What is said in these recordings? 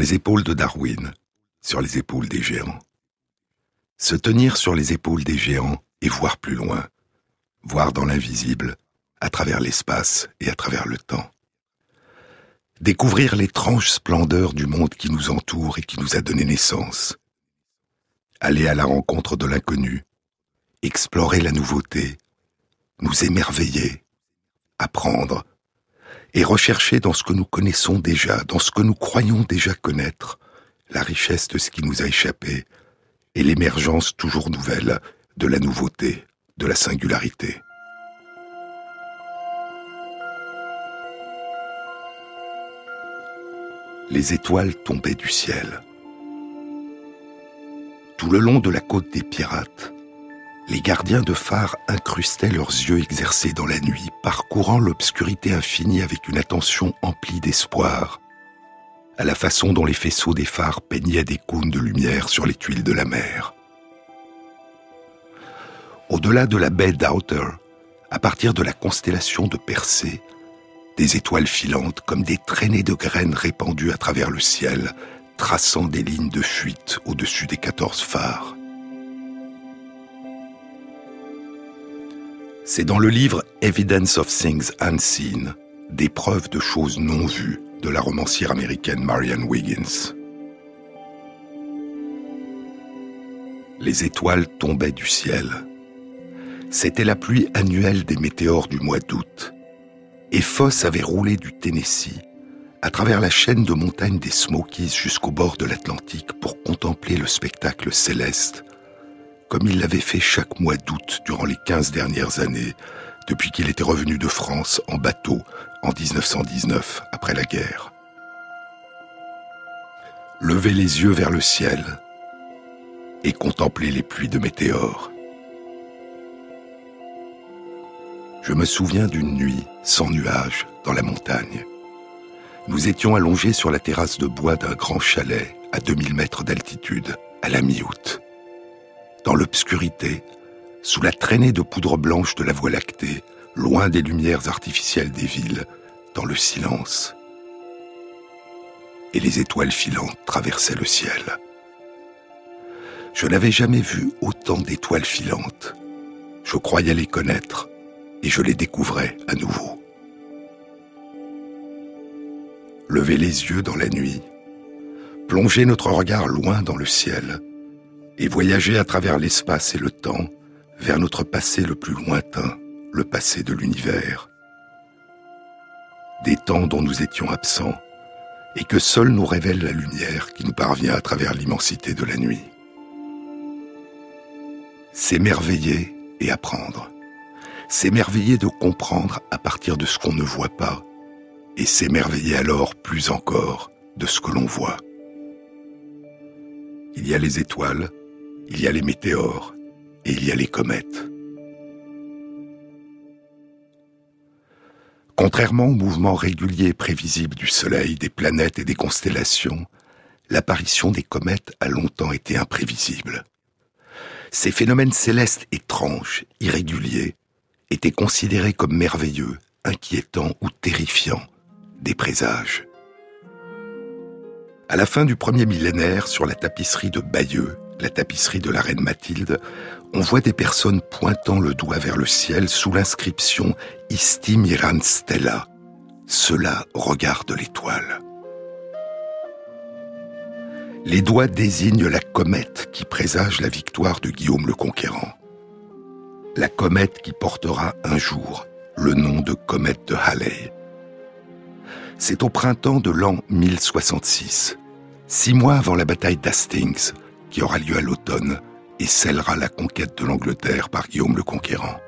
les épaules de Darwin, sur les épaules des géants. Se tenir sur les épaules des géants et voir plus loin, voir dans l'invisible, à travers l'espace et à travers le temps. Découvrir l'étrange splendeur du monde qui nous entoure et qui nous a donné naissance. Aller à la rencontre de l'inconnu, explorer la nouveauté, nous émerveiller, apprendre, et rechercher dans ce que nous connaissons déjà, dans ce que nous croyons déjà connaître, la richesse de ce qui nous a échappé et l'émergence toujours nouvelle de la nouveauté, de la singularité. Les étoiles tombaient du ciel. Tout le long de la côte des pirates, les gardiens de phare incrustaient leurs yeux exercés dans la nuit, parcourant l'obscurité infinie avec une attention emplie d'espoir, à la façon dont les faisceaux des phares peignaient des cônes de lumière sur les tuiles de la mer. Au-delà de la baie d'Outer, à partir de la constellation de Persée, des étoiles filantes comme des traînées de graines répandues à travers le ciel, traçant des lignes de fuite au-dessus des quatorze phares. C'est dans le livre Evidence of Things Unseen, des preuves de choses non vues de la romancière américaine Marianne Wiggins. Les étoiles tombaient du ciel c'était la pluie annuelle des météores du mois d'août. Et Foss avait roulé du Tennessee à travers la chaîne de montagnes des Smokies jusqu'au bord de l'Atlantique pour contempler le spectacle céleste, comme il l'avait fait chaque mois d'août durant les quinze dernières années, depuis qu'il était revenu de France en bateau en 1919, après la guerre. Lever les yeux vers le ciel et contempler les pluies de météores. Je me souviens d'une nuit sans nuages dans la montagne. Nous étions allongés sur la terrasse de bois d'un grand chalet à 2000 mètres d'altitude, à la mi-août. Dans l'obscurité, sous la traînée de poudre blanche de la Voie lactée, loin des lumières artificielles des villes, dans le silence. Et les étoiles filantes traversaient le ciel. Je n'avais jamais vu autant d'étoiles filantes. Je croyais les connaître, et je les découvrais à nouveau. Lever les yeux dans la nuit, plonger notre regard loin dans le ciel, et voyager à travers l'espace et le temps vers notre passé le plus lointain, le passé de l'univers. Des temps dont nous étions absents, et que seul nous révèle la lumière qui nous parvient à travers l'immensité de la nuit. S'émerveiller et apprendre s'émerveiller de comprendre à partir de ce qu'on ne voit pas, et s'émerveiller alors plus encore de ce que l'on voit. Il y a les étoiles, il y a les météores, et il y a les comètes. Contrairement au mouvement régulier et prévisible du Soleil, des planètes et des constellations, l'apparition des comètes a longtemps été imprévisible. Ces phénomènes célestes étranges, irréguliers, étaient considérés comme merveilleux, inquiétants ou terrifiants, des présages. À la fin du premier millénaire, sur la tapisserie de Bayeux, la tapisserie de la reine Mathilde, on voit des personnes pointant le doigt vers le ciel sous l'inscription Isti Miran Stella. Cela regarde l'étoile. Les doigts désignent la comète qui présage la victoire de Guillaume le Conquérant la comète qui portera un jour le nom de comète de Halley. C'est au printemps de l'an 1066, six mois avant la bataille d'Hastings, qui aura lieu à l'automne et scellera la conquête de l'Angleterre par Guillaume le Conquérant.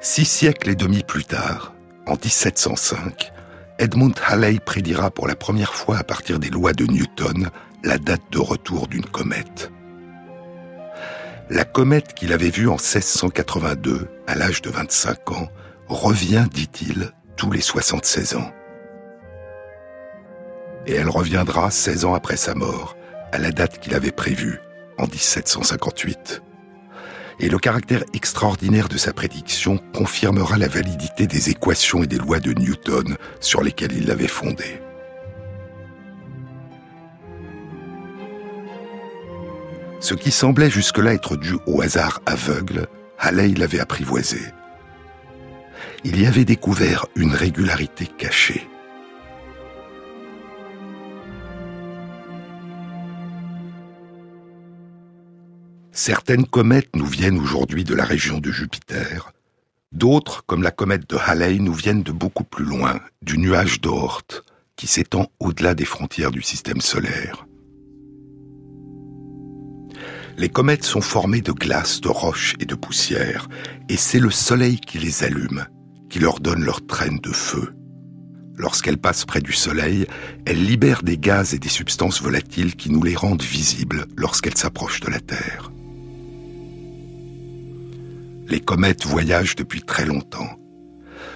Six siècles et demi plus tard, en 1705, Edmund Halley prédira pour la première fois à partir des lois de Newton la date de retour d'une comète. La comète qu'il avait vue en 1682, à l'âge de 25 ans, revient, dit-il, tous les 76 ans. Et elle reviendra 16 ans après sa mort, à la date qu'il avait prévue, en 1758. Et le caractère extraordinaire de sa prédiction confirmera la validité des équations et des lois de Newton sur lesquelles il l'avait fondée. Ce qui semblait jusque-là être dû au hasard aveugle, Halley l'avait apprivoisé. Il y avait découvert une régularité cachée. Certaines comètes nous viennent aujourd'hui de la région de Jupiter, d'autres, comme la comète de Halley, nous viennent de beaucoup plus loin, du nuage d'Oort, qui s'étend au-delà des frontières du système solaire. Les comètes sont formées de glace, de roches et de poussière, et c'est le Soleil qui les allume, qui leur donne leur traîne de feu. Lorsqu'elles passent près du Soleil, elles libèrent des gaz et des substances volatiles qui nous les rendent visibles lorsqu'elles s'approchent de la Terre. Les comètes voyagent depuis très longtemps.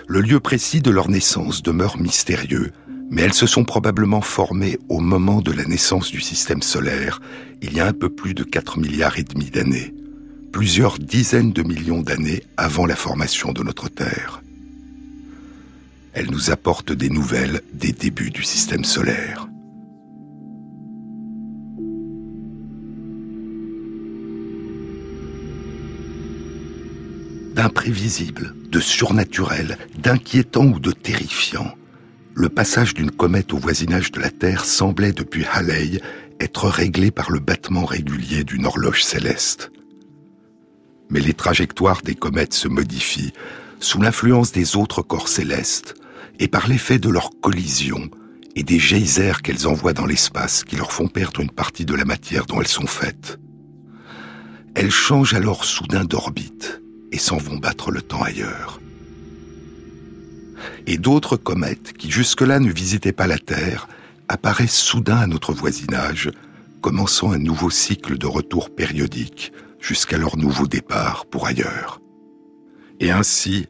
Le lieu précis de leur naissance demeure mystérieux, mais elles se sont probablement formées au moment de la naissance du système solaire, il y a un peu plus de 4 milliards et demi d'années, plusieurs dizaines de millions d'années avant la formation de notre Terre. Elles nous apportent des nouvelles des débuts du système solaire. D'imprévisible, de surnaturel, d'inquiétant ou de terrifiant, le passage d'une comète au voisinage de la Terre semblait depuis Halley être réglé par le battement régulier d'une horloge céleste. Mais les trajectoires des comètes se modifient sous l'influence des autres corps célestes et par l'effet de leur collision et des geysers qu'elles envoient dans l'espace qui leur font perdre une partie de la matière dont elles sont faites. Elles changent alors soudain d'orbite et s'en vont battre le temps ailleurs et d'autres comètes qui jusque-là ne visitaient pas la Terre apparaissent soudain à notre voisinage, commençant un nouveau cycle de retour périodique jusqu'à leur nouveau départ pour ailleurs. Et ainsi,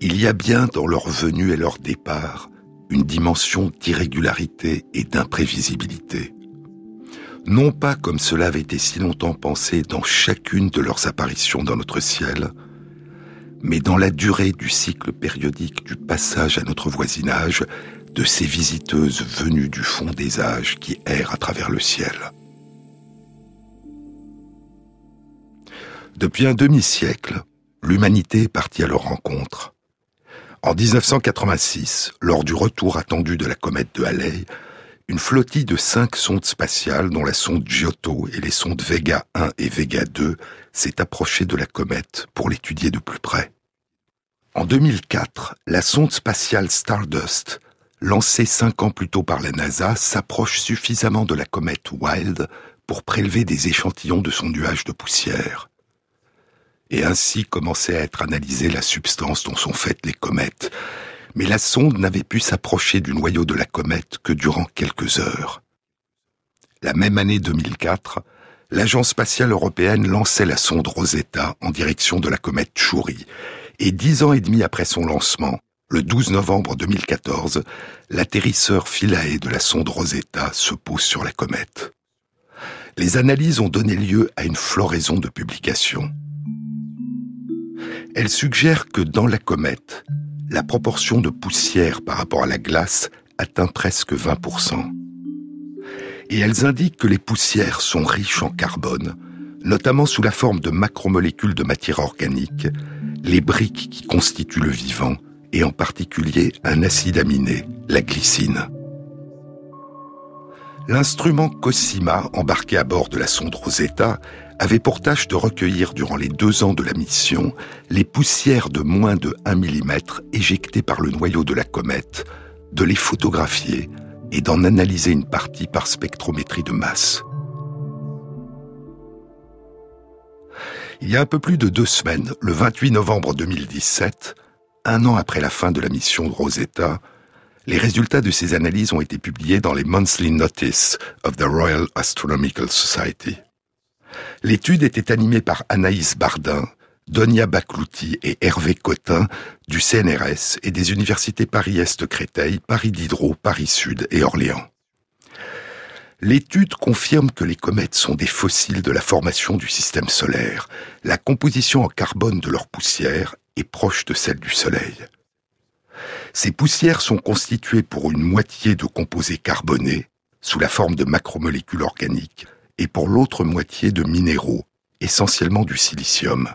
il y a bien dans leur venue et leur départ une dimension d'irrégularité et d'imprévisibilité. Non pas comme cela avait été si longtemps pensé dans chacune de leurs apparitions dans notre ciel, mais dans la durée du cycle périodique du passage à notre voisinage de ces visiteuses venues du fond des âges qui errent à travers le ciel. Depuis un demi-siècle, l'humanité est partie à leur rencontre. En 1986, lors du retour attendu de la comète de Halley, une flottille de cinq sondes spatiales, dont la sonde Giotto et les sondes Vega 1 et Vega 2, s'est approchée de la comète pour l'étudier de plus près. En 2004, la sonde spatiale Stardust, lancée cinq ans plus tôt par la NASA, s'approche suffisamment de la comète Wild pour prélever des échantillons de son nuage de poussière. Et ainsi commençait à être analysée la substance dont sont faites les comètes. Mais la sonde n'avait pu s'approcher du noyau de la comète que durant quelques heures. La même année 2004, l'Agence spatiale européenne lançait la sonde Rosetta en direction de la comète Chury, et dix ans et demi après son lancement, le 12 novembre 2014, l'atterrisseur Philae de la sonde Rosetta se pose sur la comète. Les analyses ont donné lieu à une floraison de publications. Elles suggèrent que dans la comète, la proportion de poussière par rapport à la glace atteint presque 20%. Et elles indiquent que les poussières sont riches en carbone, notamment sous la forme de macromolécules de matière organique, les briques qui constituent le vivant, et en particulier un acide aminé, la glycine. L'instrument Cosima, embarqué à bord de la sonde Rosetta, avait pour tâche de recueillir durant les deux ans de la mission les poussières de moins de 1 mm éjectées par le noyau de la comète, de les photographier et d'en analyser une partie par spectrométrie de masse. Il y a un peu plus de deux semaines, le 28 novembre 2017, un an après la fin de la mission Rosetta, les résultats de ces analyses ont été publiés dans les Monthly Notice of the Royal Astronomical Society. L'étude était animée par Anaïs Bardin, Donia Baclouti et Hervé Cotin du CNRS et des universités Paris-Est Créteil, Paris Diderot, Paris Sud et Orléans. L'étude confirme que les comètes sont des fossiles de la formation du système solaire. La composition en carbone de leur poussière est proche de celle du Soleil. Ces poussières sont constituées pour une moitié de composés carbonés, sous la forme de macromolécules organiques, et pour l'autre moitié de minéraux, essentiellement du silicium.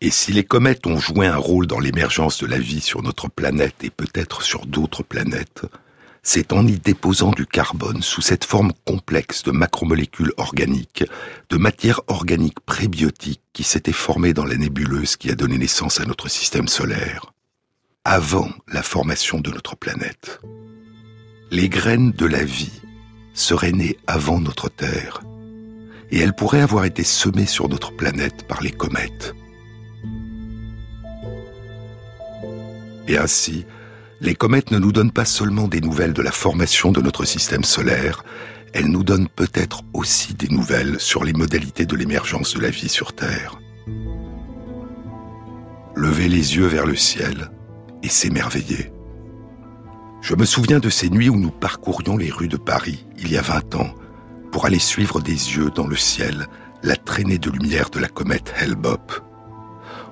Et si les comètes ont joué un rôle dans l'émergence de la vie sur notre planète et peut-être sur d'autres planètes, c'est en y déposant du carbone sous cette forme complexe de macromolécules organiques, de matière organique prébiotique qui s'était formée dans la nébuleuse qui a donné naissance à notre système solaire, avant la formation de notre planète. Les graines de la vie seraient nées avant notre Terre, et elles pourraient avoir été semées sur notre planète par les comètes. Et ainsi, les comètes ne nous donnent pas seulement des nouvelles de la formation de notre système solaire, elles nous donnent peut-être aussi des nouvelles sur les modalités de l'émergence de la vie sur Terre. Lever les yeux vers le ciel et s'émerveiller. Je me souviens de ces nuits où nous parcourions les rues de Paris, il y a vingt ans, pour aller suivre des yeux dans le ciel la traînée de lumière de la comète Hellbop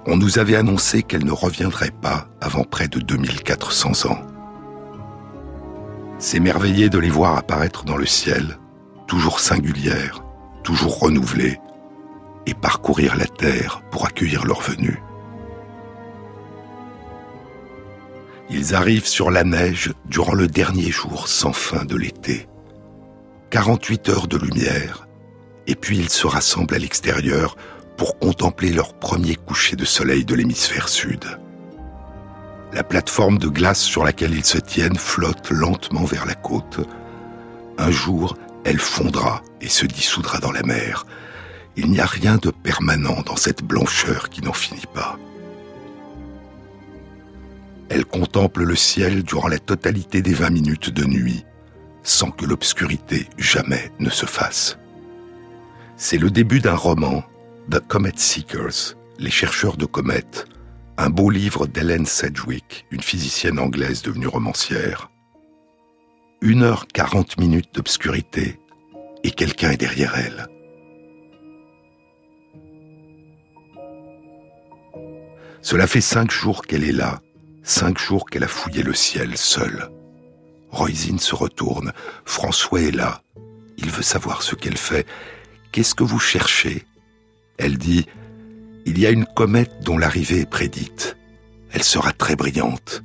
on nous avait annoncé qu'elle ne reviendrait pas avant près de 2400 ans. S'émerveiller de les voir apparaître dans le ciel, toujours singulières, toujours renouvelées, et parcourir la terre pour accueillir leur venue. Ils arrivent sur la neige durant le dernier jour sans fin de l'été. 48 heures de lumière, et puis ils se rassemblent à l'extérieur pour contempler leur premier coucher de soleil de l'hémisphère sud. La plateforme de glace sur laquelle ils se tiennent flotte lentement vers la côte. Un jour, elle fondra et se dissoudra dans la mer. Il n'y a rien de permanent dans cette blancheur qui n'en finit pas. Elle contemple le ciel durant la totalité des 20 minutes de nuit, sans que l'obscurité jamais ne se fasse. C'est le début d'un roman The Comet Seekers, les chercheurs de comètes, un beau livre d'Helen Sedgwick, une physicienne anglaise devenue romancière. Une heure quarante minutes d'obscurité et quelqu'un est derrière elle. Cela fait cinq jours qu'elle est là, cinq jours qu'elle a fouillé le ciel seule. Roisin se retourne, François est là, il veut savoir ce qu'elle fait. Qu'est-ce que vous cherchez? Elle dit Il y a une comète dont l'arrivée est prédite. Elle sera très brillante.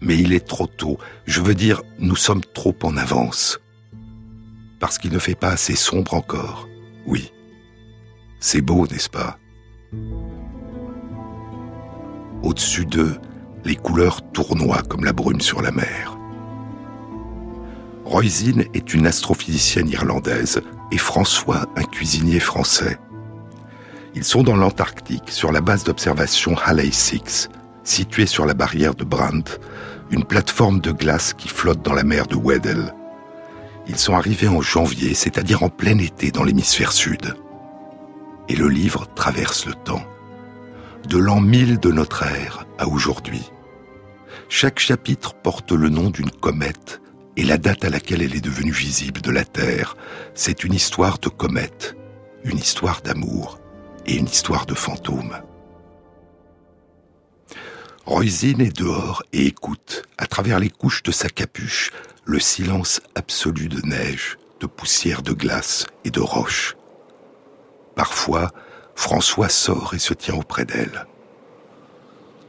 Mais il est trop tôt. Je veux dire, nous sommes trop en avance. Parce qu'il ne fait pas assez sombre encore. Oui. C'est beau, n'est-ce pas? Au-dessus d'eux, les couleurs tournoient comme la brume sur la mer. Roisin est une astrophysicienne irlandaise et François un cuisinier français. Ils sont dans l'Antarctique, sur la base d'observation Halley 6, située sur la barrière de Brandt, une plateforme de glace qui flotte dans la mer de Weddell. Ils sont arrivés en janvier, c'est-à-dire en plein été dans l'hémisphère sud. Et le livre traverse le temps. De l'an 1000 de notre ère à aujourd'hui. Chaque chapitre porte le nom d'une comète et la date à laquelle elle est devenue visible de la Terre. C'est une histoire de comète, une histoire d'amour une histoire de fantôme. Roisin est dehors et écoute, à travers les couches de sa capuche, le silence absolu de neige, de poussière de glace et de roches. Parfois, François sort et se tient auprès d'elle.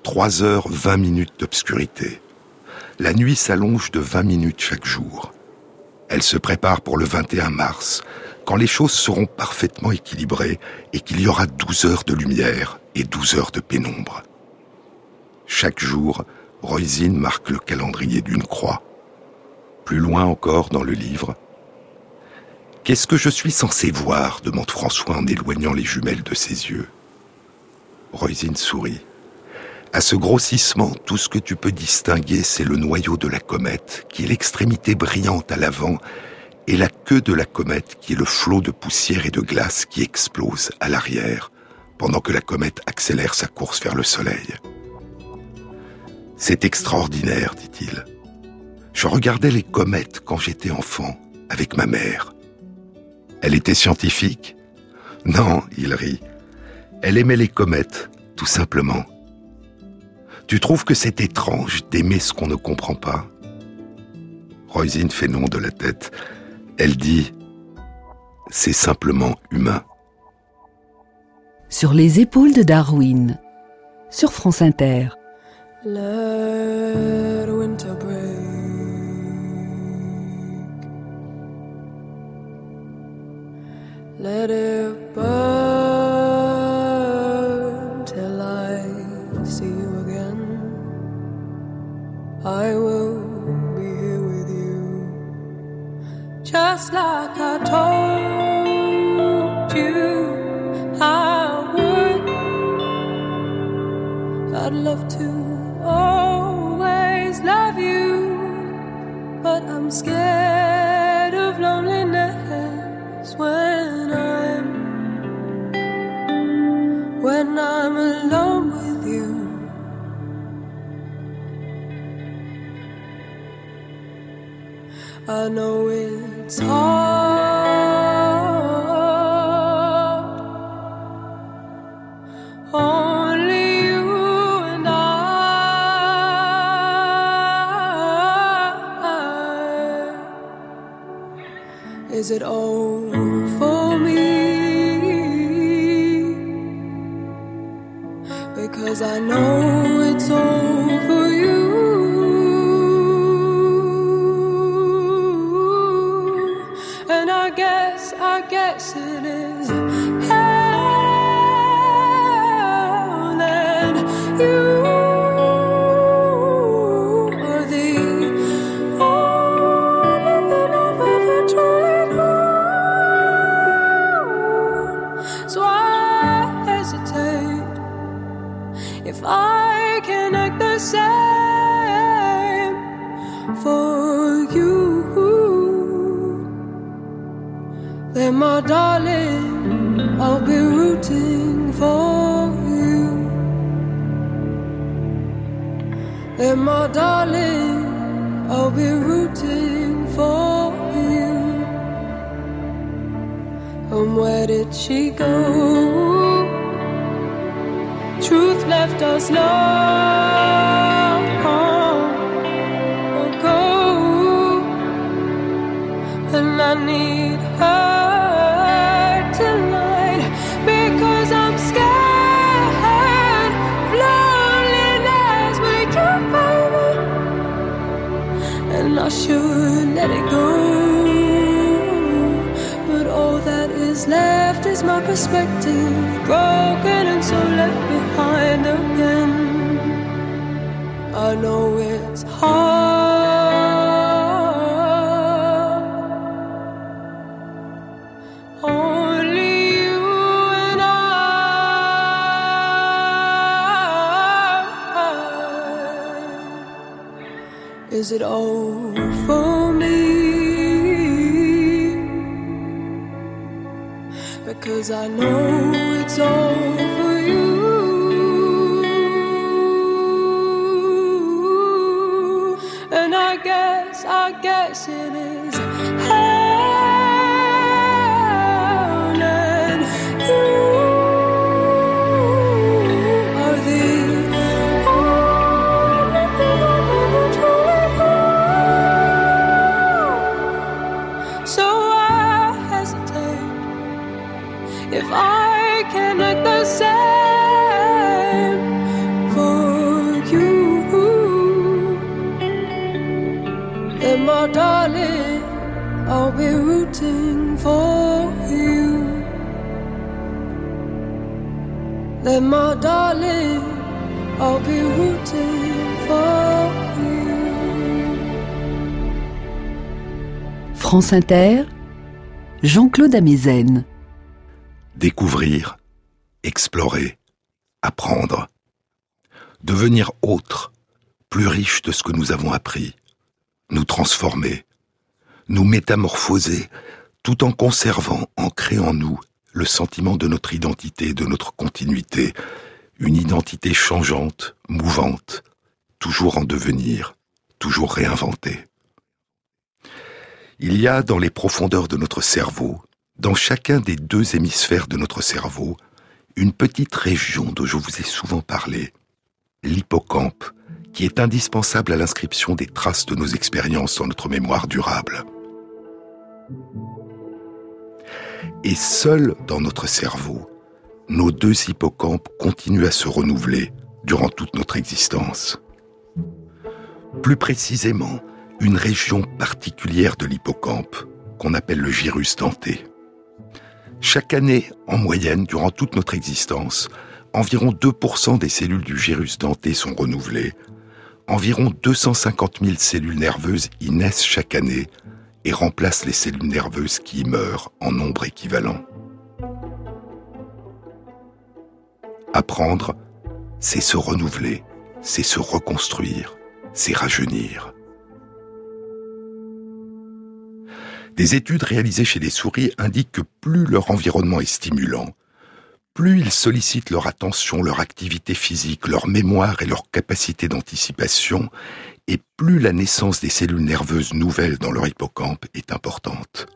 Trois heures vingt minutes d'obscurité. La nuit s'allonge de vingt minutes chaque jour. Elle se prépare pour le 21 mars, quand les choses seront parfaitement équilibrées et qu'il y aura 12 heures de lumière et 12 heures de pénombre. Chaque jour, Roisin marque le calendrier d'une croix. Plus loin encore dans le livre, Qu'est-ce que je suis censé voir? demande François en éloignant les jumelles de ses yeux. Roisin sourit. À ce grossissement, tout ce que tu peux distinguer, c'est le noyau de la comète, qui est l'extrémité brillante à l'avant et la queue de la comète qui est le flot de poussière et de glace qui explose à l'arrière pendant que la comète accélère sa course vers le Soleil. C'est extraordinaire, dit-il. Je regardais les comètes quand j'étais enfant, avec ma mère. Elle était scientifique? Non, il rit. Elle aimait les comètes, tout simplement. Tu trouves que c'est étrange d'aimer ce qu'on ne comprend pas? Roisin fait non de la tête. Elle dit C'est simplement humain. Sur les épaules de Darwin, sur France Inter. Let it burn till I see you again. I will just like I told you I would. I'd love to always love you, but I'm scared of loneliness when I'm when I'm alone with you. I know it's hard. Only you and I. Is it all for me? Cause I know I guess it is Then, my darling, I'll be rooting for you. France Inter, Jean-Claude Amezen. Découvrir, explorer, apprendre. Devenir autre, plus riche de ce que nous avons appris. Nous transformer, nous métamorphoser, tout en conservant, ancré en nous, le sentiment de notre identité, de notre continuité, une identité changeante, mouvante, toujours en devenir, toujours réinventée. Il y a dans les profondeurs de notre cerveau, dans chacun des deux hémisphères de notre cerveau, une petite région dont je vous ai souvent parlé, l'hippocampe, qui est indispensable à l'inscription des traces de nos expériences dans notre mémoire durable. Et seul dans notre cerveau, nos deux hippocampes continuent à se renouveler durant toute notre existence. Plus précisément, une région particulière de l'hippocampe, qu'on appelle le gyrus denté. Chaque année, en moyenne, durant toute notre existence, environ 2% des cellules du gyrus denté sont renouvelées. Environ 250 000 cellules nerveuses y naissent chaque année et remplacent les cellules nerveuses qui y meurent en nombre équivalent. Apprendre, c'est se renouveler, c'est se reconstruire, c'est rajeunir. Des études réalisées chez des souris indiquent que plus leur environnement est stimulant, plus ils sollicitent leur attention, leur activité physique, leur mémoire et leur capacité d'anticipation, et plus la naissance des cellules nerveuses nouvelles dans leur hippocampe est importante.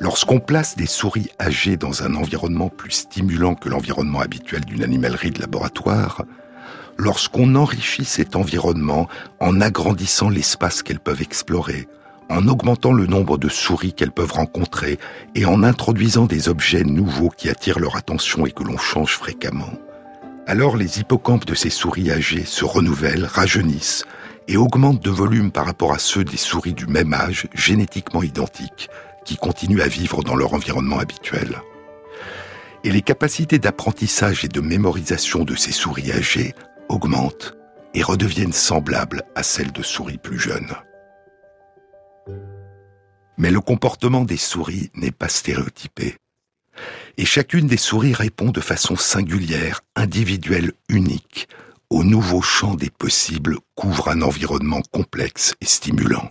Lorsqu'on place des souris âgées dans un environnement plus stimulant que l'environnement habituel d'une animalerie de laboratoire, lorsqu'on enrichit cet environnement en agrandissant l'espace qu'elles peuvent explorer, en augmentant le nombre de souris qu'elles peuvent rencontrer et en introduisant des objets nouveaux qui attirent leur attention et que l'on change fréquemment, alors les hippocampes de ces souris âgées se renouvellent, rajeunissent et augmentent de volume par rapport à ceux des souris du même âge, génétiquement identiques, qui continuent à vivre dans leur environnement habituel. Et les capacités d'apprentissage et de mémorisation de ces souris âgées augmentent et redeviennent semblables à celles de souris plus jeunes. Mais le comportement des souris n'est pas stéréotypé. Et chacune des souris répond de façon singulière, individuelle, unique, au nouveau champ des possibles qu'ouvre un environnement complexe et stimulant.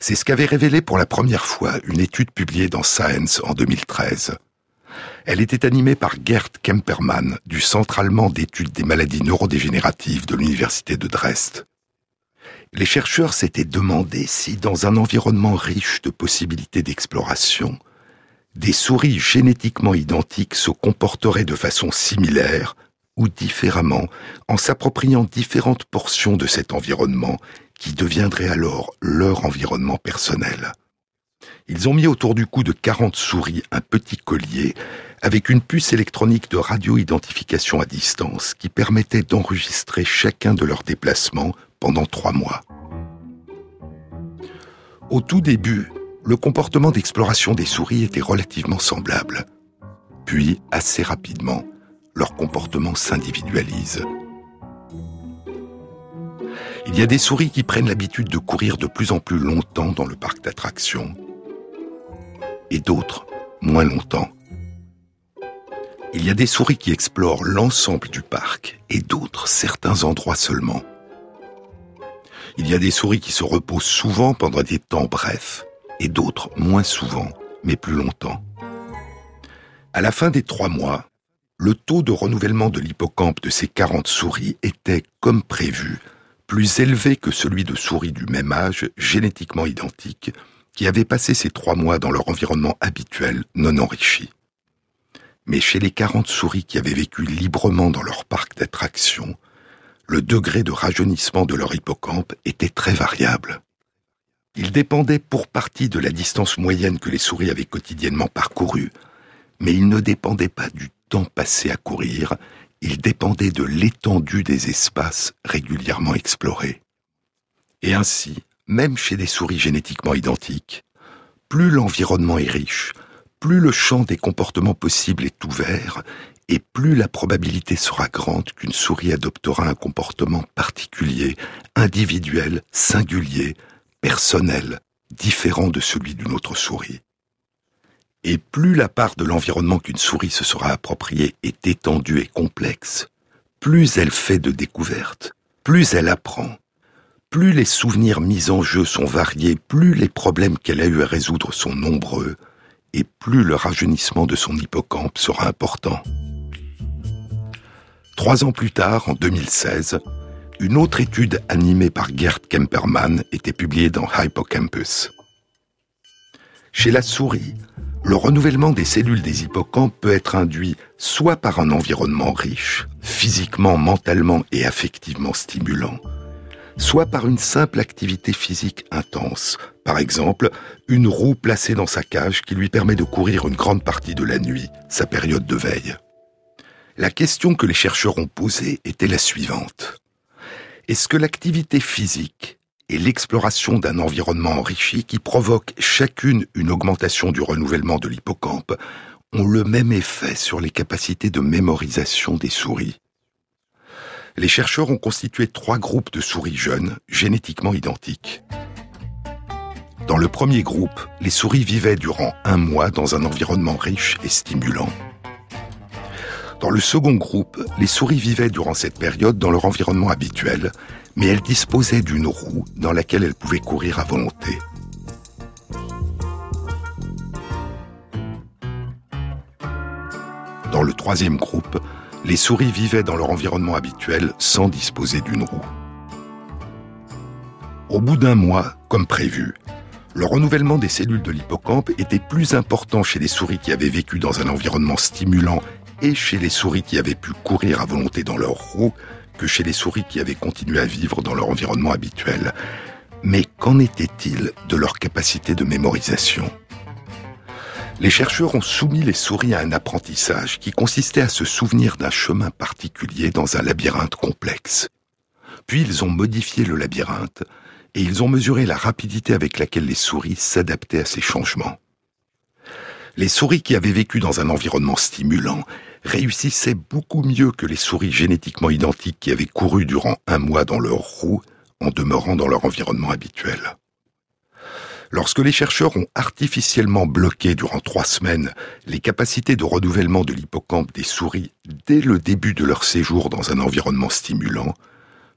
C'est ce qu'avait révélé pour la première fois une étude publiée dans Science en 2013. Elle était animée par Gerd Kempermann du Centre allemand d'études des maladies neurodégénératives de l'Université de Dresde. Les chercheurs s'étaient demandé si, dans un environnement riche de possibilités d'exploration, des souris génétiquement identiques se comporteraient de façon similaire ou différemment en s'appropriant différentes portions de cet environnement qui deviendrait alors leur environnement personnel. Ils ont mis autour du cou de 40 souris un petit collier avec une puce électronique de radio-identification à distance qui permettait d'enregistrer chacun de leurs déplacements pendant trois mois. Au tout début, le comportement d'exploration des souris était relativement semblable. Puis, assez rapidement, leur comportement s'individualise. Il y a des souris qui prennent l'habitude de courir de plus en plus longtemps dans le parc d'attractions, et d'autres moins longtemps. Il y a des souris qui explorent l'ensemble du parc, et d'autres certains endroits seulement. Il y a des souris qui se reposent souvent pendant des temps brefs, et d'autres moins souvent, mais plus longtemps. À la fin des trois mois, le taux de renouvellement de l'hippocampe de ces 40 souris était, comme prévu, plus élevé que celui de souris du même âge, génétiquement identiques, qui avaient passé ces trois mois dans leur environnement habituel non enrichi. Mais chez les 40 souris qui avaient vécu librement dans leur parc d'attractions, le degré de rajeunissement de leur hippocampe était très variable. Il dépendait pour partie de la distance moyenne que les souris avaient quotidiennement parcourue, mais il ne dépendait pas du temps passé à courir, il dépendait de l'étendue des espaces régulièrement explorés. Et ainsi, même chez des souris génétiquement identiques, plus l'environnement est riche, plus le champ des comportements possibles est ouvert, et plus la probabilité sera grande qu'une souris adoptera un comportement particulier, individuel, singulier, personnel, différent de celui d'une autre souris. Et plus la part de l'environnement qu'une souris se sera appropriée est étendue et complexe, plus elle fait de découvertes, plus elle apprend, plus les souvenirs mis en jeu sont variés, plus les problèmes qu'elle a eu à résoudre sont nombreux, et plus le rajeunissement de son hippocampe sera important. Trois ans plus tard, en 2016, Une autre étude animée par Gerd Kemperman était publiée dans Hippocampus. Chez la souris, le renouvellement des cellules des hippocampes peut être induit soit par un environnement riche, physiquement, mentalement et affectivement stimulant, soit par une simple activité physique intense, par exemple une roue placée dans sa cage qui lui permet de courir une grande partie de la nuit, sa période de veille. La question que les chercheurs ont posée était la suivante. Est-ce que l'activité physique et l'exploration d'un environnement enrichi qui provoque chacune une augmentation du renouvellement de l'hippocampe ont le même effet sur les capacités de mémorisation des souris? Les chercheurs ont constitué trois groupes de souris jeunes, génétiquement identiques. Dans le premier groupe, les souris vivaient durant un mois dans un environnement riche et stimulant. Dans le second groupe, les souris vivaient durant cette période dans leur environnement habituel, mais elles disposaient d'une roue dans laquelle elles pouvaient courir à volonté. Dans le troisième groupe, les souris vivaient dans leur environnement habituel sans disposer d'une roue. Au bout d'un mois, comme prévu, le renouvellement des cellules de l'hippocampe était plus important chez les souris qui avaient vécu dans un environnement stimulant et chez les souris qui avaient pu courir à volonté dans leur roue que chez les souris qui avaient continué à vivre dans leur environnement habituel. Mais qu'en était-il de leur capacité de mémorisation? Les chercheurs ont soumis les souris à un apprentissage qui consistait à se souvenir d'un chemin particulier dans un labyrinthe complexe. Puis ils ont modifié le labyrinthe et ils ont mesuré la rapidité avec laquelle les souris s'adaptaient à ces changements. Les souris qui avaient vécu dans un environnement stimulant réussissaient beaucoup mieux que les souris génétiquement identiques qui avaient couru durant un mois dans leur roue en demeurant dans leur environnement habituel. Lorsque les chercheurs ont artificiellement bloqué durant trois semaines les capacités de renouvellement de l'hippocampe des souris dès le début de leur séjour dans un environnement stimulant,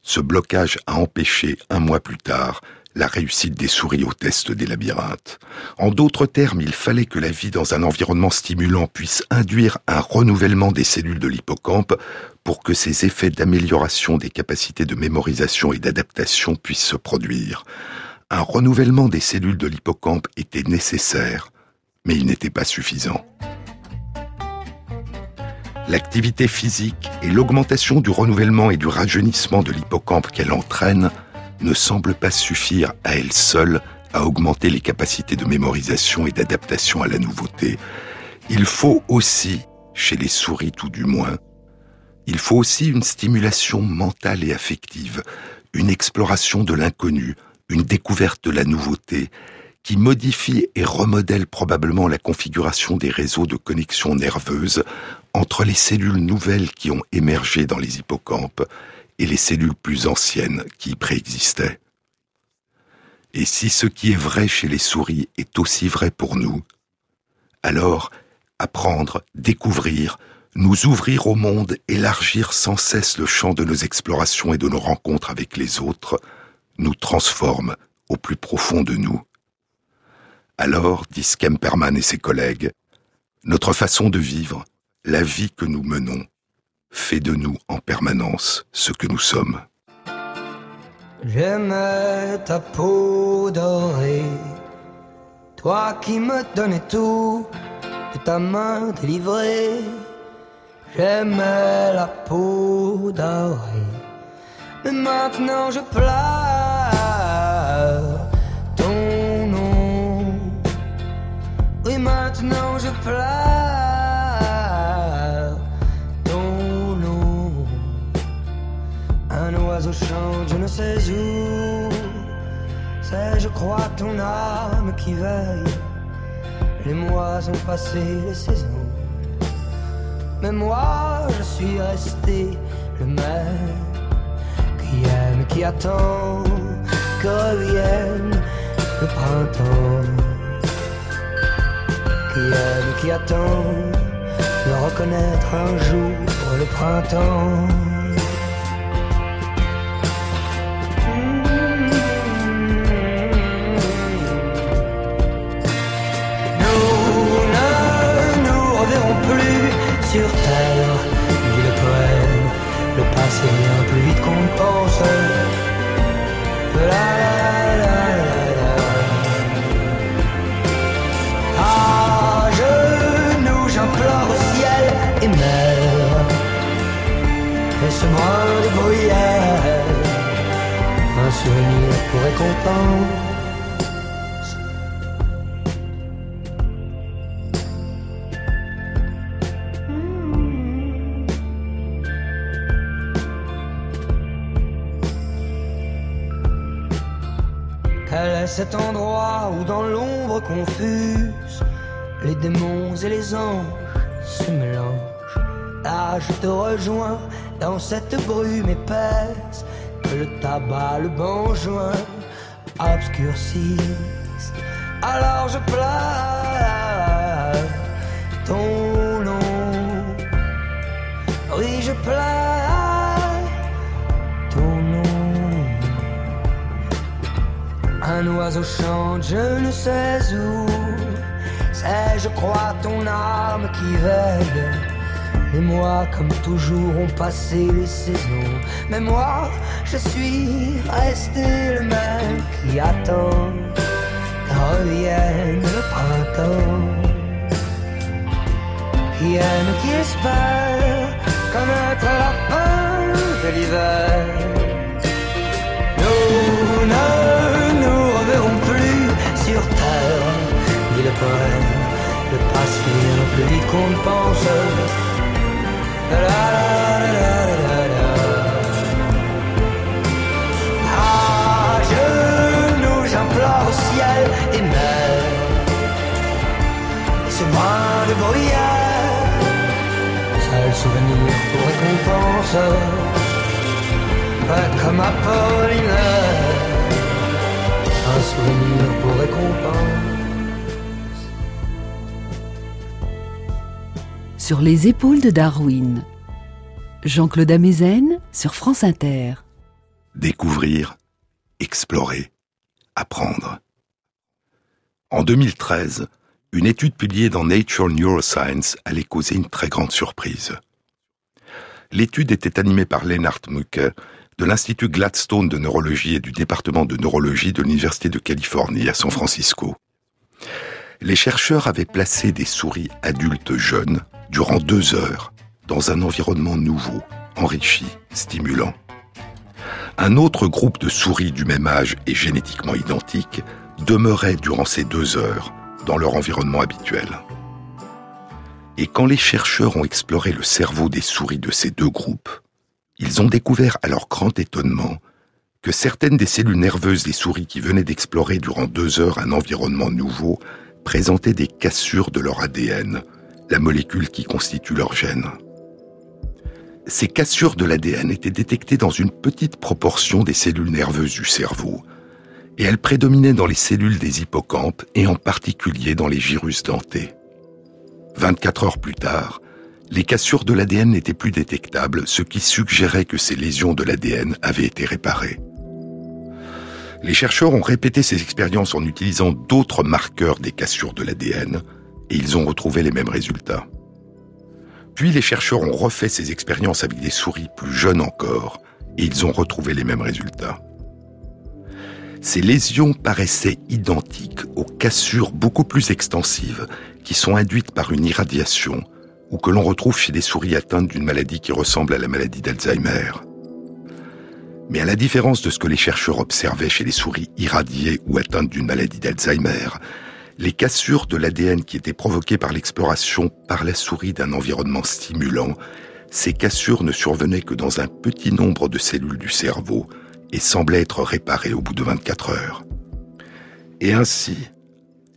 ce blocage a empêché, un mois plus tard, la réussite des souris au test des labyrinthes. En d'autres termes, il fallait que la vie dans un environnement stimulant puisse induire un renouvellement des cellules de l'hippocampe pour que ces effets d'amélioration des capacités de mémorisation et d'adaptation puissent se produire un renouvellement des cellules de l'hippocampe était nécessaire, mais il n'était pas suffisant. L'activité physique et l'augmentation du renouvellement et du rajeunissement de l'hippocampe qu'elle entraîne ne semblent pas suffire à elles seules à augmenter les capacités de mémorisation et d'adaptation à la nouveauté. Il faut aussi, chez les souris tout du moins, il faut aussi une stimulation mentale et affective, une exploration de l'inconnu, une découverte de la nouveauté qui modifie et remodèle probablement la configuration des réseaux de connexion nerveuse entre les cellules nouvelles qui ont émergé dans les hippocampes et les cellules plus anciennes qui y préexistaient. Et si ce qui est vrai chez les souris est aussi vrai pour nous, alors apprendre, découvrir, nous ouvrir au monde, élargir sans cesse le champ de nos explorations et de nos rencontres avec les autres, nous transforme au plus profond de nous. Alors, disent Kemperman et ses collègues, notre façon de vivre, la vie que nous menons, fait de nous en permanence ce que nous sommes. J'aimais ta peau dorée, toi qui me donnais tout, de ta main délivrée. J'aimais la peau dorée, mais maintenant je pleure. Maintenant je pleure je ne sais où. C'est, je crois, ton âme qui veille. Les mois ont passé, les saisons. Mais moi, je suis resté le même qui aime, qui attend que revienne le printemps qui aime, qui attend de reconnaître un jour le printemps. Un souvenir pour récompense. Quel est cet endroit où dans l'ombre confuse les démons et les anges se mélangent Là je te rejoins dans cette brume épaisse le tabac, le banjoin obscurcissent. Alors je pleure ton nom. Oui, je pleure ton nom. Un oiseau chante, je ne sais où. C'est, je crois, ton âme qui veille. Les mois, comme toujours, ont passé les saisons. Mais moi, je suis resté le même qui attend revienne le printemps. Qui aime, qui espère connaître la fin de l'hiver. Nous ne nous reverrons plus sur terre, dit le poème. Le passé plus vite qu'on pense. La, la, la, la. J'implore au ciel et mer. Et ce brin de bruyère, seul souvenir pour récompense. Pas comme Apollinaire, un souvenir pour récompense. Sur les épaules de Darwin. Jean-Claude Amezen sur France Inter. Découvrir, explorer, En 2013, une étude publiée dans Nature Neuroscience allait causer une très grande surprise. L'étude était animée par Lennart Mucke de l'Institut Gladstone de neurologie et du département de neurologie de l'Université de Californie à San Francisco. Les chercheurs avaient placé des souris adultes jeunes durant deux heures dans un environnement nouveau, enrichi, stimulant. Un autre groupe de souris du même âge et génétiquement identique demeurait durant ces deux heures dans leur environnement habituel. Et quand les chercheurs ont exploré le cerveau des souris de ces deux groupes, ils ont découvert à leur grand étonnement que certaines des cellules nerveuses des souris qui venaient d'explorer durant deux heures un environnement nouveau présentaient des cassures de leur ADN, la molécule qui constitue leur gène. Ces cassures de l'ADN étaient détectées dans une petite proportion des cellules nerveuses du cerveau, et elles prédominaient dans les cellules des hippocampes et en particulier dans les gyrus dentés. 24 heures plus tard, les cassures de l'ADN n'étaient plus détectables, ce qui suggérait que ces lésions de l'ADN avaient été réparées. Les chercheurs ont répété ces expériences en utilisant d'autres marqueurs des cassures de l'ADN, et ils ont retrouvé les mêmes résultats. Puis les chercheurs ont refait ces expériences avec des souris plus jeunes encore, et ils ont retrouvé les mêmes résultats. Ces lésions paraissaient identiques aux cassures beaucoup plus extensives qui sont induites par une irradiation ou que l'on retrouve chez des souris atteintes d'une maladie qui ressemble à la maladie d'Alzheimer. Mais à la différence de ce que les chercheurs observaient chez les souris irradiées ou atteintes d'une maladie d'Alzheimer, les cassures de l'ADN qui étaient provoquées par l'exploration par la souris d'un environnement stimulant, ces cassures ne survenaient que dans un petit nombre de cellules du cerveau et semblaient être réparées au bout de 24 heures. Et ainsi,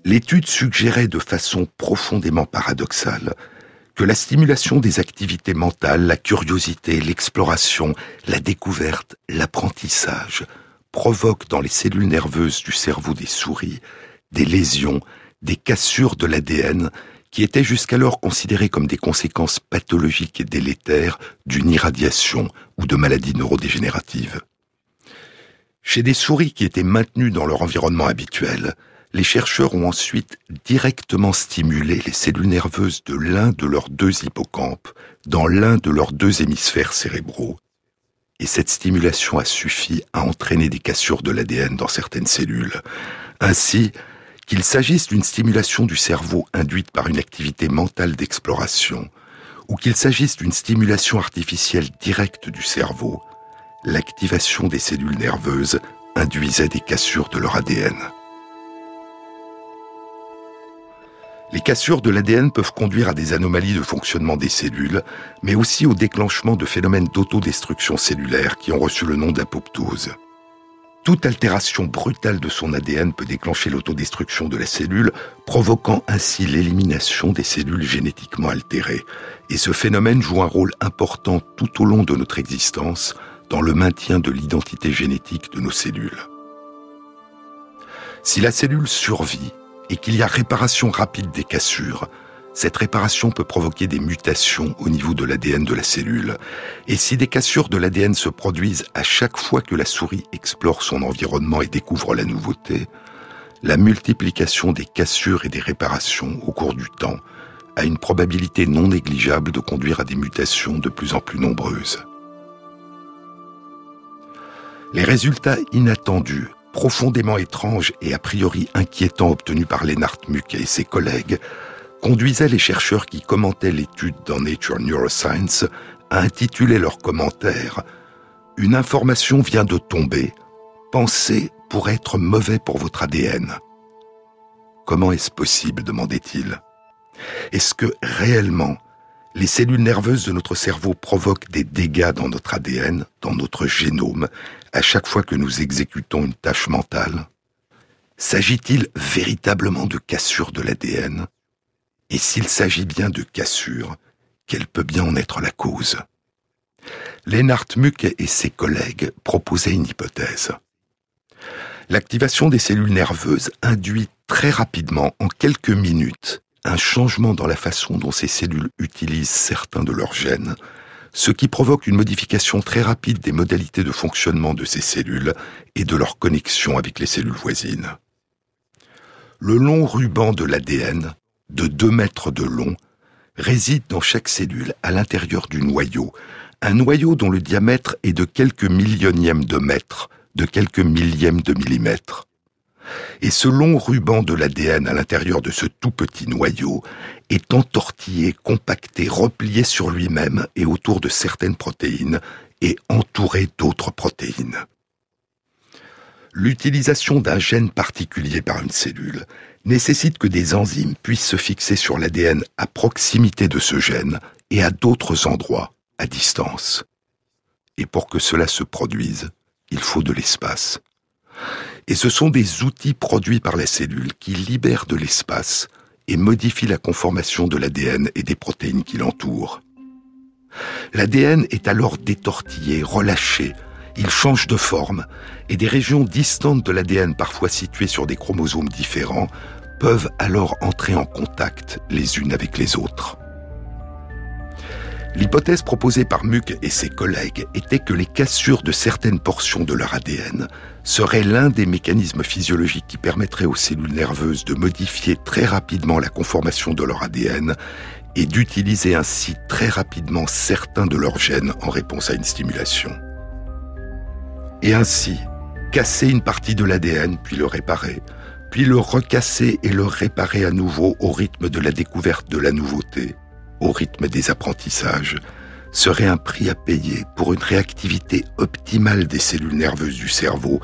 l'étude suggérait de façon profondément paradoxale que la stimulation des activités mentales, la curiosité, l'exploration, la découverte, l'apprentissage provoquent dans les cellules nerveuses du cerveau des souris des lésions, des cassures de l'ADN qui étaient jusqu'alors considérées comme des conséquences pathologiques et délétères d'une irradiation ou de maladies neurodégénératives. Chez des souris qui étaient maintenues dans leur environnement habituel, les chercheurs ont ensuite directement stimulé les cellules nerveuses de l'un de leurs deux hippocampes dans l'un de leurs deux hémisphères cérébraux. Et cette stimulation a suffi à entraîner des cassures de l'ADN dans certaines cellules. Ainsi, qu'il s'agisse d'une stimulation du cerveau induite par une activité mentale d'exploration, ou qu'il s'agisse d'une stimulation artificielle directe du cerveau, l'activation des cellules nerveuses induisait des cassures de leur ADN. Les cassures de l'ADN peuvent conduire à des anomalies de fonctionnement des cellules, mais aussi au déclenchement de phénomènes d'autodestruction cellulaire qui ont reçu le nom d'apoptose. Toute altération brutale de son ADN peut déclencher l'autodestruction de la cellule, provoquant ainsi l'élimination des cellules génétiquement altérées. Et ce phénomène joue un rôle important tout au long de notre existence dans le maintien de l'identité génétique de nos cellules. Si la cellule survit, et qu'il y a réparation rapide des cassures, cette réparation peut provoquer des mutations au niveau de l'ADN de la cellule. Et si des cassures de l'ADN se produisent à chaque fois que la souris explore son environnement et découvre la nouveauté, la multiplication des cassures et des réparations au cours du temps a une probabilité non négligeable de conduire à des mutations de plus en plus nombreuses. Les résultats inattendus profondément étrange et a priori inquiétant obtenu par Lennart Muck et ses collègues conduisait les chercheurs qui commentaient l'étude dans Nature Neuroscience à intituler leur commentaire Une information vient de tomber, pensée pour être mauvais pour votre ADN. Comment est-ce possible demandait-il. Est-ce que réellement les cellules nerveuses de notre cerveau provoquent des dégâts dans notre ADN, dans notre génome, à chaque fois que nous exécutons une tâche mentale? S'agit-il véritablement de cassure de l'ADN Et s'il s'agit bien de cassure, quelle peut bien en être la cause Lennart Muck et ses collègues proposaient une hypothèse. L'activation des cellules nerveuses induit très rapidement, en quelques minutes, un changement dans la façon dont ces cellules utilisent certains de leurs gènes, ce qui provoque une modification très rapide des modalités de fonctionnement de ces cellules et de leur connexion avec les cellules voisines. Le long ruban de l'ADN, de 2 mètres de long, réside dans chaque cellule à l'intérieur du noyau, un noyau dont le diamètre est de quelques millionièmes de mètre, de quelques millièmes de millimètre. Et ce long ruban de l'ADN à l'intérieur de ce tout petit noyau est entortillé, compacté, replié sur lui-même et autour de certaines protéines et entouré d'autres protéines. L'utilisation d'un gène particulier par une cellule nécessite que des enzymes puissent se fixer sur l'ADN à proximité de ce gène et à d'autres endroits, à distance. Et pour que cela se produise, il faut de l'espace. Et ce sont des outils produits par la cellule qui libèrent de l'espace et modifient la conformation de l'ADN et des protéines qui l'entourent. L'ADN est alors détortillé, relâché, il change de forme, et des régions distantes de l'ADN, parfois situées sur des chromosomes différents, peuvent alors entrer en contact les unes avec les autres. L'hypothèse proposée par Muck et ses collègues était que les cassures de certaines portions de leur ADN seraient l'un des mécanismes physiologiques qui permettraient aux cellules nerveuses de modifier très rapidement la conformation de leur ADN et d'utiliser ainsi très rapidement certains de leurs gènes en réponse à une stimulation. Et ainsi, casser une partie de l'ADN, puis le réparer, puis le recasser et le réparer à nouveau au rythme de la découverte de la nouveauté, au rythme des apprentissages, serait un prix à payer pour une réactivité optimale des cellules nerveuses du cerveau,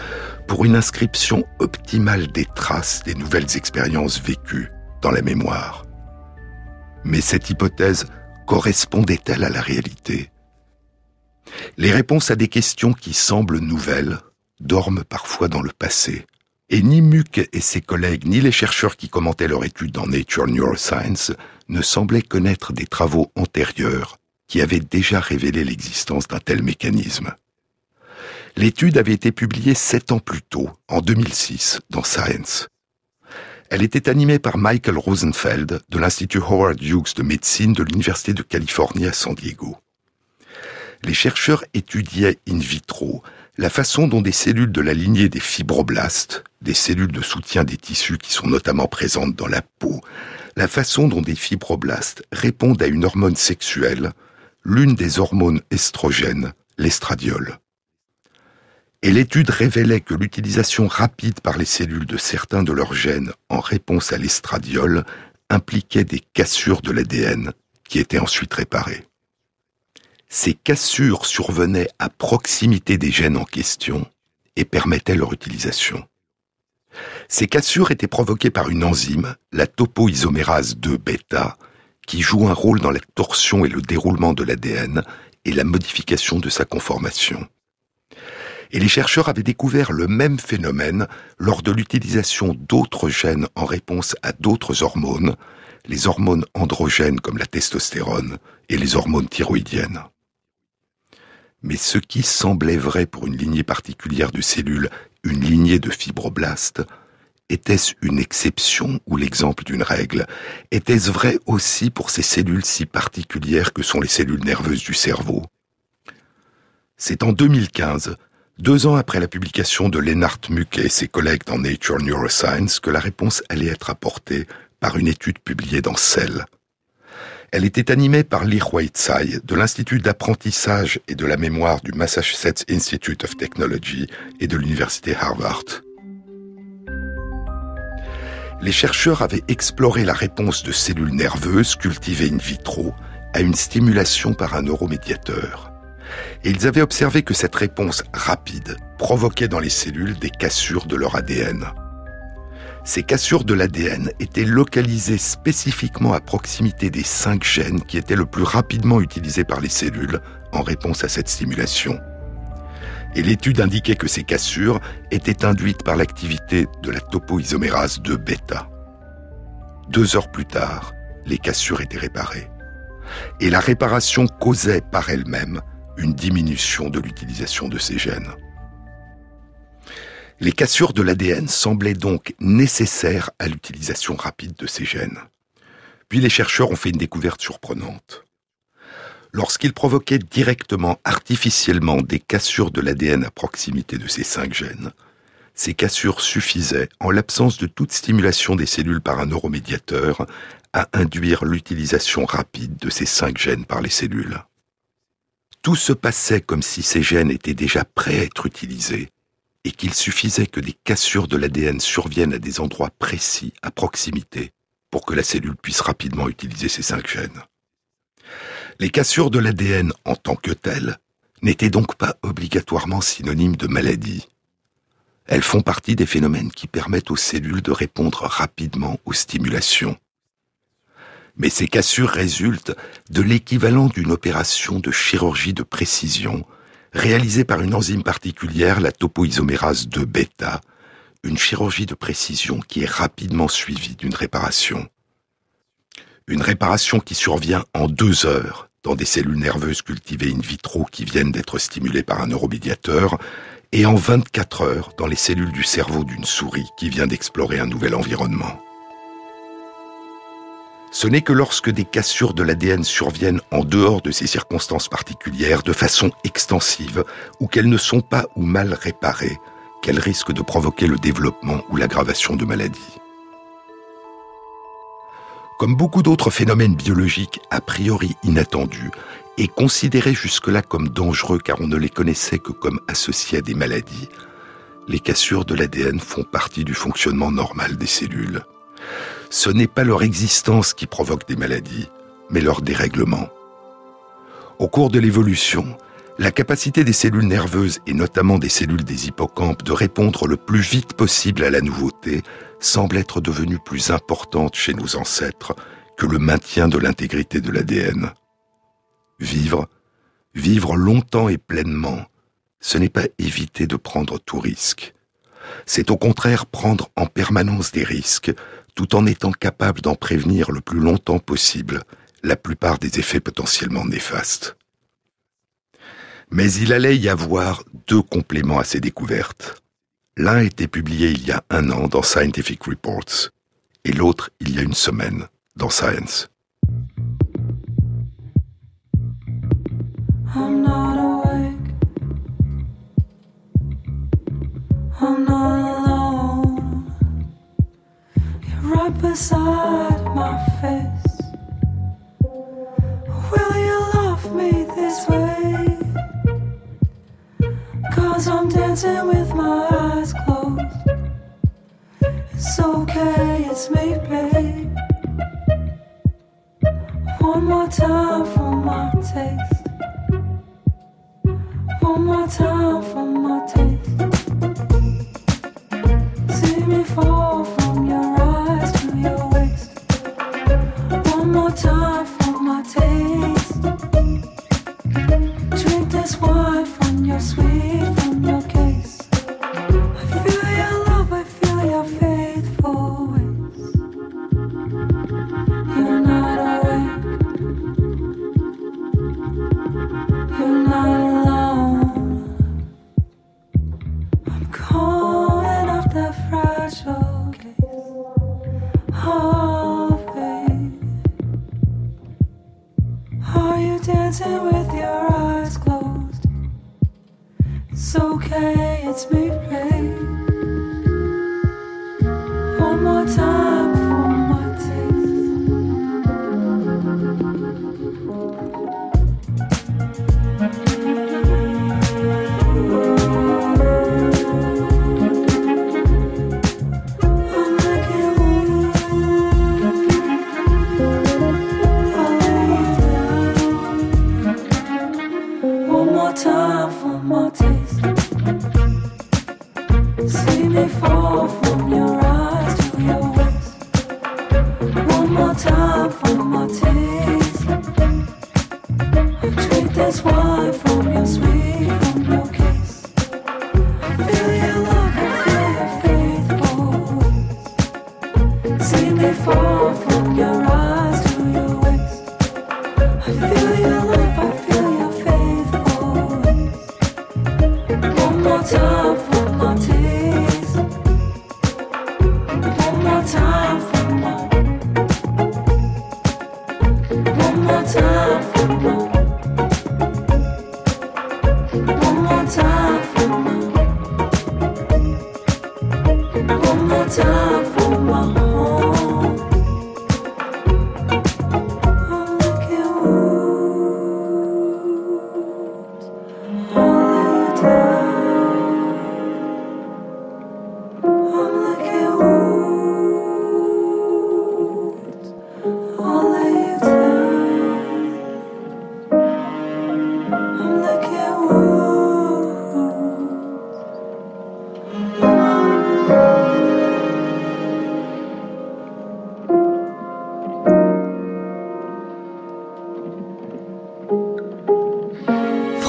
pour une inscription optimale des traces des nouvelles expériences vécues dans la mémoire. Mais cette hypothèse correspondait-elle à la réalité? Les réponses à des questions qui semblent nouvelles dorment parfois dans le passé. Et ni Muck et ses collègues, ni les chercheurs qui commentaient leur étude dans Nature Neuroscience ne semblaient connaître des travaux antérieurs qui avaient déjà révélé l'existence d'un tel mécanisme. L'étude avait été publiée sept ans plus tôt, en 2006, dans Science. Elle était animée par Michael Rosenfeld de l'Institut Howard Hughes de médecine de l'Université de Californie à San Diego. Les chercheurs étudiaient in vitro la façon dont des cellules de la lignée des fibroblastes, des cellules de soutien des tissus qui sont notamment présentes dans la peau, la façon dont des fibroblastes répondent à une hormone sexuelle, l'une des hormones estrogènes, l'estradiol. Et l'étude révélait que l'utilisation rapide par les cellules de certains de leurs gènes en réponse à l'estradiol impliquait des cassures de l'ADN qui étaient ensuite réparées. Ces cassures survenaient à proximité des gènes en question et permettaient leur utilisation. Ces cassures étaient provoquées par une enzyme, la topoisomérase 2 bêta, qui joue un rôle dans la torsion et le déroulement de l'ADN et la modification de sa conformation. Et les chercheurs avaient découvert le même phénomène lors de l'utilisation d'autres gènes en réponse à d'autres hormones, les hormones androgènes comme la testostérone et les hormones thyroïdiennes. Mais ce qui semblait vrai pour une lignée particulière de cellules, une lignée de fibroblastes, était-ce une exception ou l'exemple d'une règle? Était-ce vrai aussi pour ces cellules si particulières que sont les cellules nerveuses du cerveau? C'est en 2015, deux ans après la publication de Lennart Muck et ses collègues dans Nature Neuroscience, que la réponse allait être apportée par une étude publiée dans Cell. Elle était animée par Lee Whiteside de l'Institut d'apprentissage et de la mémoire du Massachusetts Institute of Technology et de l'Université Harvard. Les chercheurs avaient exploré la réponse de cellules nerveuses cultivées in vitro à une stimulation par un neuromédiateur. Et ils avaient observé que cette réponse rapide provoquait dans les cellules des cassures de leur ADN. Ces cassures de l'ADN étaient localisées spécifiquement à proximité des cinq gènes qui étaient le plus rapidement utilisés par les cellules en réponse à cette stimulation. Et l'étude indiquait que ces cassures étaient induites par l'activité de la topoisomérase 2 bêta. Deux heures plus tard, les cassures étaient réparées. Et la réparation causait par elle-même une diminution de l'utilisation de ces gènes. Les cassures de l'ADN semblaient donc nécessaires à l'utilisation rapide de ces gènes. Puis les chercheurs ont fait une découverte surprenante. Lorsqu'ils provoquaient directement, artificiellement, des cassures de l'ADN à proximité de ces cinq gènes, ces cassures suffisaient, en l'absence de toute stimulation des cellules par un neuromédiateur, à induire l'utilisation rapide de ces cinq gènes par les cellules. Tout se passait comme si ces gènes étaient déjà prêts à être utilisés, et qu'il suffisait que des cassures de l'ADN surviennent à des endroits précis, à proximité, pour que la cellule puisse rapidement utiliser ces cinq gènes. Les cassures de l'ADN en tant que telles n'étaient donc pas obligatoirement synonymes de maladie. Elles font partie des phénomènes qui permettent aux cellules de répondre rapidement aux stimulations. Mais ces cassures résultent de l'équivalent d'une opération de chirurgie de précision réalisée par une enzyme particulière, la topoisomérase 2 bêta, une chirurgie de précision qui est rapidement suivie d'une réparation. Une réparation qui survient en deux heures dans des cellules nerveuses cultivées in vitro qui viennent d'être stimulées par un neuromédiateur, et en 24 heures dans les cellules du cerveau d'une souris qui vient d'explorer un nouvel environnement. Ce n'est que lorsque des cassures de l'ADN surviennent en dehors de ces circonstances particulières, de façon extensive, ou qu'elles ne sont pas ou mal réparées, qu'elles risquent de provoquer le développement ou l'aggravation de maladies. Comme beaucoup d'autres phénomènes biologiques a priori inattendus et considérés jusque-là comme dangereux car on ne les connaissait que comme associés à des maladies, les cassures de l'ADN font partie du fonctionnement normal des cellules ce n'est pas leur existence qui provoque des maladies, mais leur dérèglement. Au cours de l'évolution, la capacité des cellules nerveuses et notamment des cellules des hippocampes de répondre le plus vite possible à la nouveauté semble être devenue plus importante chez nos ancêtres que le maintien de l'intégrité de l'ADN. Vivre, vivre longtemps et pleinement, ce n'est pas éviter de prendre tout risque. C'est au contraire prendre en permanence des risques tout en étant capable d'en prévenir le plus longtemps possible la plupart des effets potentiellement néfastes. Mais il allait y avoir deux compléments à ces découvertes. L'un été publié il y a un an dans Scientific Reports et l'autre il y a une semaine dans Science. Beside my face. Will you love me this way? Cause I'm dancing with my eyes closed. It's okay, it's me, babe. One One more time for my taste. Drink this wine from your sweet.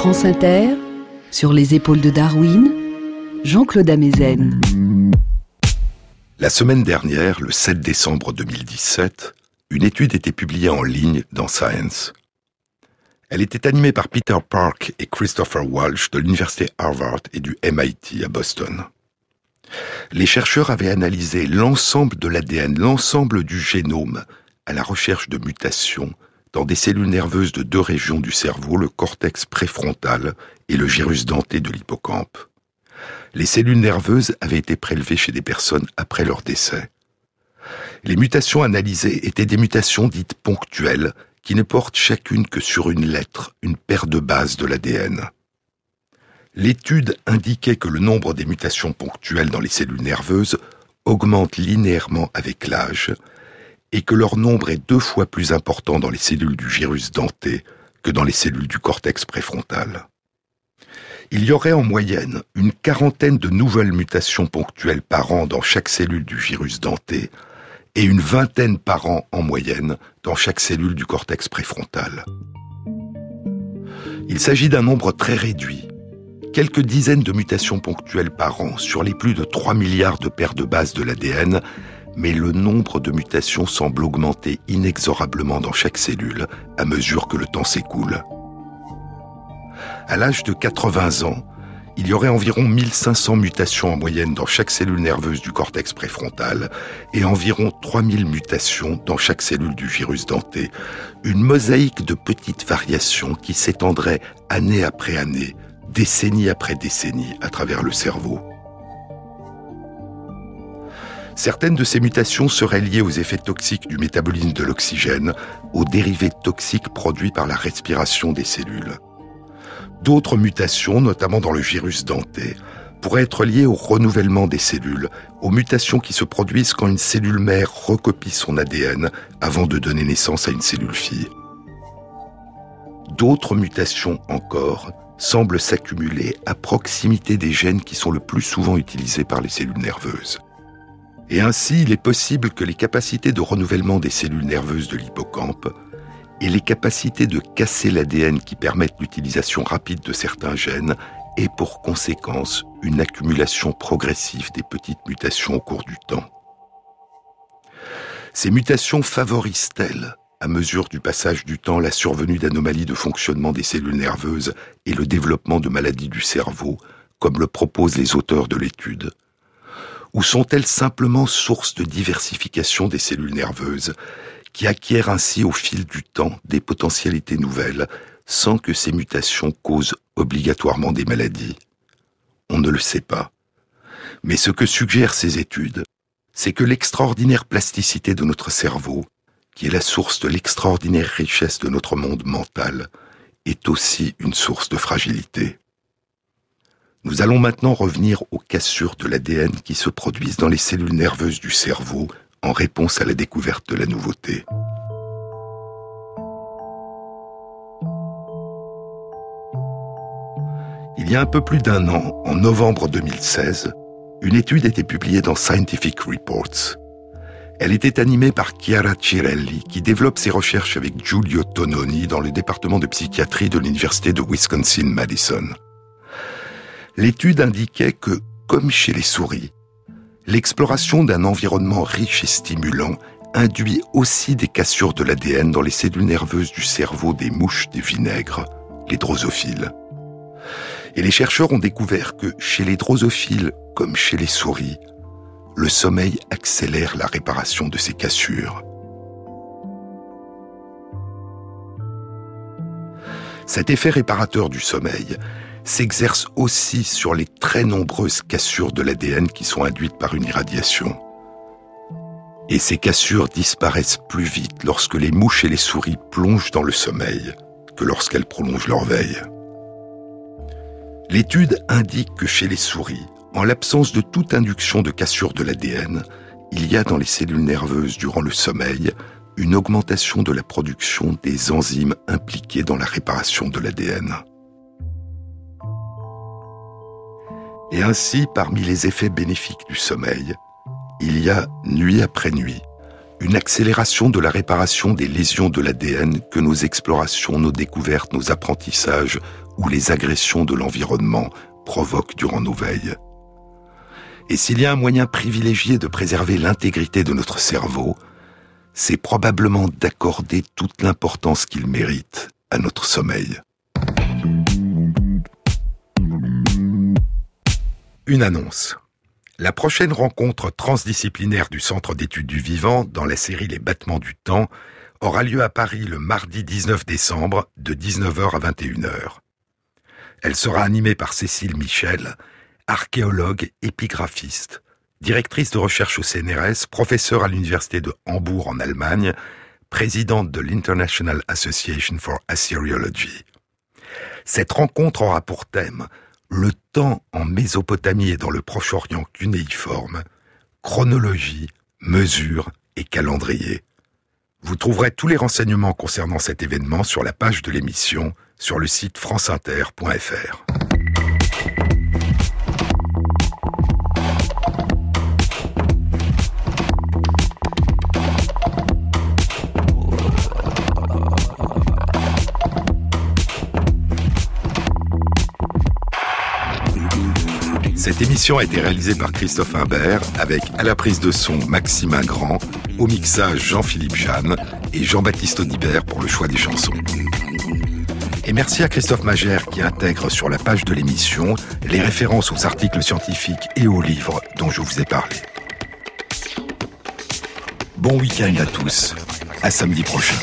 Inter, sur les épaules de Darwin, Jean-Claude Amezen. La semaine dernière, le 7 décembre 2017, une étude était publiée en ligne dans Science. Elle était animée par Peter Park et Christopher Walsh de l'université Harvard et du MIT à Boston. Les chercheurs avaient analysé l'ensemble de l'ADN, l'ensemble du génome, à la recherche de mutations dans des cellules nerveuses de deux régions du cerveau, le cortex préfrontal et le gyrus denté de l'hippocampe. Les cellules nerveuses avaient été prélevées chez des personnes après leur décès. Les mutations analysées étaient des mutations dites ponctuelles, qui ne portent chacune que sur une lettre, une paire de bases de l'ADN. L'étude indiquait que le nombre des mutations ponctuelles dans les cellules nerveuses augmente linéairement avec l'âge, et que leur nombre est deux fois plus important dans les cellules du gyrus denté que dans les cellules du cortex préfrontal. Il y aurait en moyenne une quarantaine de nouvelles mutations ponctuelles par an dans chaque cellule du gyrus denté et une vingtaine par an en moyenne dans chaque cellule du cortex préfrontal. Il s'agit d'un nombre très réduit, quelques dizaines de mutations ponctuelles par an sur les plus de 3 milliards de paires de bases de l'ADN mais le nombre de mutations semble augmenter inexorablement dans chaque cellule à mesure que le temps s'écoule. À l'âge de 80 ans, il y aurait environ 1500 mutations en moyenne dans chaque cellule nerveuse du cortex préfrontal et environ 3000 mutations dans chaque cellule du virus denté, une mosaïque de petites variations qui s'étendrait année après année, décennie après décennie à travers le cerveau. Certaines de ces mutations seraient liées aux effets toxiques du métabolisme de l'oxygène, aux dérivés toxiques produits par la respiration des cellules. D'autres mutations, notamment dans le virus denté, pourraient être liées au renouvellement des cellules, aux mutations qui se produisent quand une cellule mère recopie son ADN avant de donner naissance à une cellule fille. d'autres mutations encore semblent s'accumuler à proximité des gènes qui sont le plus souvent utilisés par les cellules nerveuses. Et ainsi, il est possible que les capacités de renouvellement des cellules nerveuses de l'hippocampe et les capacités de casser l'ADN qui permettent l'utilisation rapide de certains gènes aient pour conséquence une accumulation progressive des petites mutations au cours du temps. Ces mutations favorisent-elles, à mesure du passage du temps, la survenue d'anomalies de fonctionnement des cellules nerveuses et le développement de maladies du cerveau, comme le proposent les auteurs de l'étude Ou sont-elles simplement source de diversification des cellules nerveuses, qui acquièrent ainsi au fil du temps des potentialités nouvelles, sans que ces mutations causent obligatoirement des maladies? On ne le sait pas. Mais ce que suggèrent ces études, c'est que l'extraordinaire plasticité de notre cerveau, qui est la source de l'extraordinaire richesse de notre monde mental, est aussi une source de fragilité. Nous allons maintenant revenir aux cassures de l'ADN qui se produisent dans les cellules nerveuses du cerveau en réponse à la découverte de la nouveauté. Il y a un peu plus d'un an, en novembre 2016, une étude été publiée dans Scientific Reports. Elle était animée par Chiara Cirelli, qui développe ses recherches avec Giulio Tononi dans le département de psychiatrie de l'Université de Wisconsin-Madison. L'étude indiquait que, comme chez les souris, l'exploration d'un environnement riche et stimulant induit aussi des cassures de l'ADN dans les cellules nerveuses du cerveau des mouches des vinaigres, les drosophiles. Et les chercheurs ont découvert que chez les drosophiles comme chez les souris, le sommeil accélère la réparation de ces cassures. Cet effet réparateur du sommeil s'exerce aussi sur les très nombreuses cassures de l'ADN qui sont induites par une irradiation. Et ces cassures disparaissent plus vite lorsque les mouches et les souris plongent dans le sommeil que lorsqu'elles prolongent leur veille. L'étude indique que chez les souris, en l'absence de toute induction de cassure de l'ADN, il y a dans les cellules nerveuses durant le sommeil une augmentation de la production des enzymes impliquées dans la réparation de l'ADN. Et ainsi, parmi les effets bénéfiques du sommeil, il y a, nuit après nuit, une accélération de la réparation des lésions de l'ADN que nos explorations, nos découvertes, nos apprentissages ou les agressions de l'environnement provoquent durant nos veilles. Et s'il y a un moyen privilégié de préserver l'intégrité de notre cerveau, c'est probablement d'accorder toute l'importance qu'il mérite à notre sommeil. Une annonce. La prochaine rencontre transdisciplinaire du Centre d'études du vivant dans la série Les battements du temps aura lieu à Paris le mardi 19 décembre de 19h à 21h. Elle sera animée par Cécile Michel, archéologue épigraphiste, directrice de recherche au CNRS, professeure à l'université de Hambourg en Allemagne, présidente de l'International Association for Assyriology. Cette rencontre aura pour thème le temps en Mésopotamie et dans le Proche-Orient cunéiforme, chronologie, mesure et calendrier. Vous trouverez tous les renseignements concernant cet événement sur la page de l'émission sur le site franceinter.fr. Cette émission a été réalisée par Christophe Imbert avec à la prise de son Maximin Grand, au mixage Jean-Philippe Jeanne et Jean-Baptiste Audibert pour le choix des chansons. Et merci à Christophe Magère qui intègre sur la page de l'émission les références aux articles scientifiques et aux livres dont je vous ai parlé. Bon week-end à tous. À samedi prochain.